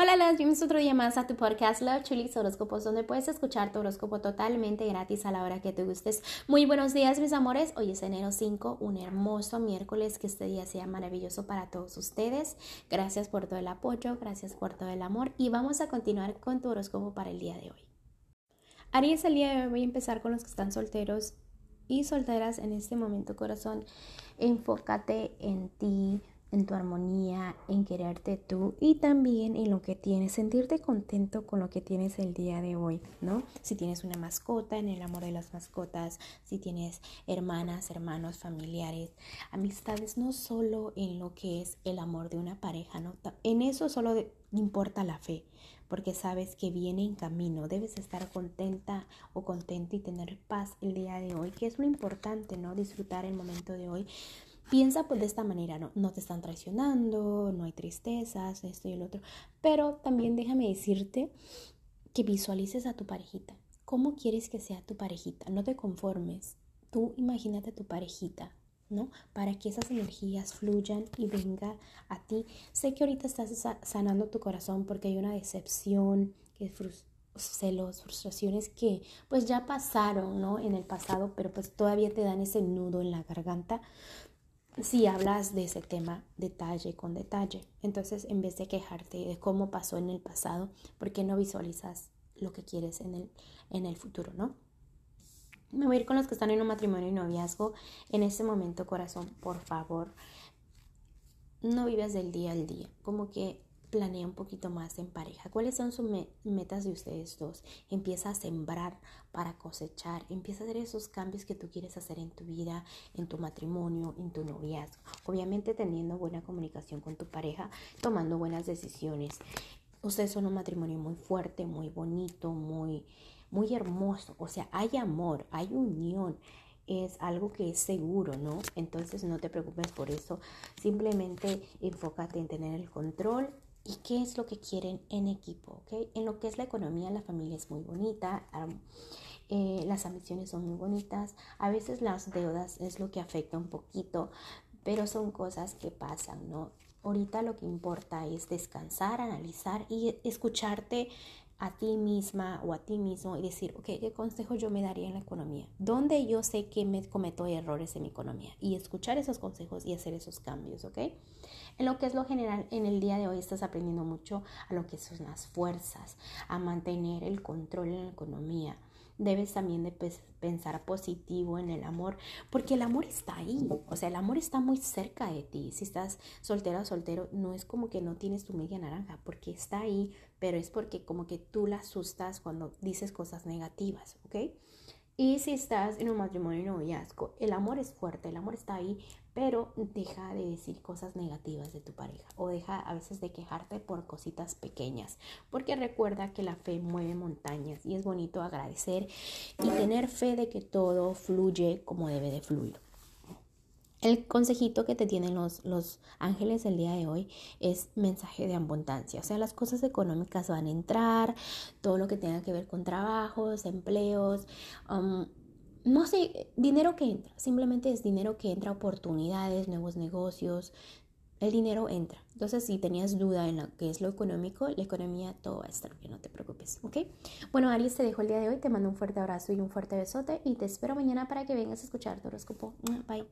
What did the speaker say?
Hola, las bienvenidos otro día más a tu podcast Love Chulis Horóscopos, donde puedes escuchar tu horóscopo totalmente gratis a la hora que te gustes. Muy buenos días, mis amores. Hoy es enero 5, un hermoso miércoles. Que este día sea maravilloso para todos ustedes. Gracias por todo el apoyo, gracias por todo el amor. Y vamos a continuar con tu horóscopo para el día de hoy. Aries, el día de hoy voy a empezar con los que están solteros y solteras en este momento, corazón. Enfócate en ti en tu armonía, en quererte tú y también en lo que tienes, sentirte contento con lo que tienes el día de hoy, ¿no? Si tienes una mascota, en el amor de las mascotas, si tienes hermanas, hermanos, familiares, amistades, no solo en lo que es el amor de una pareja, ¿no? En eso solo importa la fe, porque sabes que viene en camino, debes estar contenta o contento y tener paz el día de hoy, que es lo importante, ¿no? Disfrutar el momento de hoy Piensa pues de esta manera, no, no te están traicionando, no hay tristezas, esto y el otro. Pero también déjame decirte que visualices a tu parejita. ¿Cómo quieres que sea tu parejita? No te conformes. Tú imagínate a tu parejita, ¿no? Para que esas energías fluyan y venga a ti. Sé que ahorita estás sanando tu corazón porque hay una decepción, que celos, frustraciones que pues ya pasaron, ¿no? En el pasado, pero pues todavía te dan ese nudo en la garganta si hablas de ese tema detalle con detalle. Entonces, en vez de quejarte de cómo pasó en el pasado, ¿por qué no visualizas lo que quieres en el, en el futuro, no? Me voy a ir con los que están en un matrimonio y noviazgo. En ese momento, corazón, por favor, no vivas del día al día. Como que planea un poquito más en pareja. ¿Cuáles son sus metas de ustedes dos? Empieza a sembrar para cosechar. Empieza a hacer esos cambios que tú quieres hacer en tu vida, en tu matrimonio, en tu noviazgo. Obviamente teniendo buena comunicación con tu pareja, tomando buenas decisiones. Ustedes son un matrimonio muy fuerte, muy bonito, muy, muy hermoso. O sea, hay amor, hay unión es algo que es seguro, ¿no? Entonces no te preocupes por eso, simplemente enfócate en tener el control y qué es lo que quieren en equipo, ¿ok? En lo que es la economía, la familia es muy bonita, eh, las ambiciones son muy bonitas, a veces las deudas es lo que afecta un poquito, pero son cosas que pasan, ¿no? Ahorita lo que importa es descansar, analizar y escucharte a ti misma o a ti mismo y decir, ok, ¿qué consejo yo me daría en la economía? ¿Dónde yo sé que me cometo errores en mi economía? Y escuchar esos consejos y hacer esos cambios, ¿ok? En lo que es lo general, en el día de hoy estás aprendiendo mucho a lo que son las fuerzas, a mantener el control en la economía, debes también de pensar positivo en el amor, porque el amor está ahí, o sea, el amor está muy cerca de ti. Si estás soltera o soltero, no es como que no tienes tu media naranja, porque está ahí, pero es porque como que tú la asustas cuando dices cosas negativas, ¿ok? Y si estás en un matrimonio y noviazgo, el amor es fuerte, el amor está ahí, pero deja de decir cosas negativas de tu pareja o deja a veces de quejarte por cositas pequeñas, porque recuerda que la fe mueve montañas y es bonito agradecer y tener fe de que todo fluye como debe de fluir. El consejito que te tienen los, los ángeles el día de hoy es mensaje de abundancia. O sea, las cosas económicas van a entrar, todo lo que tenga que ver con trabajos, empleos, um, no sé, dinero que entra, simplemente es dinero que entra, oportunidades, nuevos negocios, el dinero entra. Entonces, si tenías duda en lo que es lo económico, la economía todo va a estar bien, no te preocupes, ¿ok? Bueno, Aries, te dejo el día de hoy, te mando un fuerte abrazo y un fuerte besote y te espero mañana para que vengas a escuchar tu horóscopo. Bye.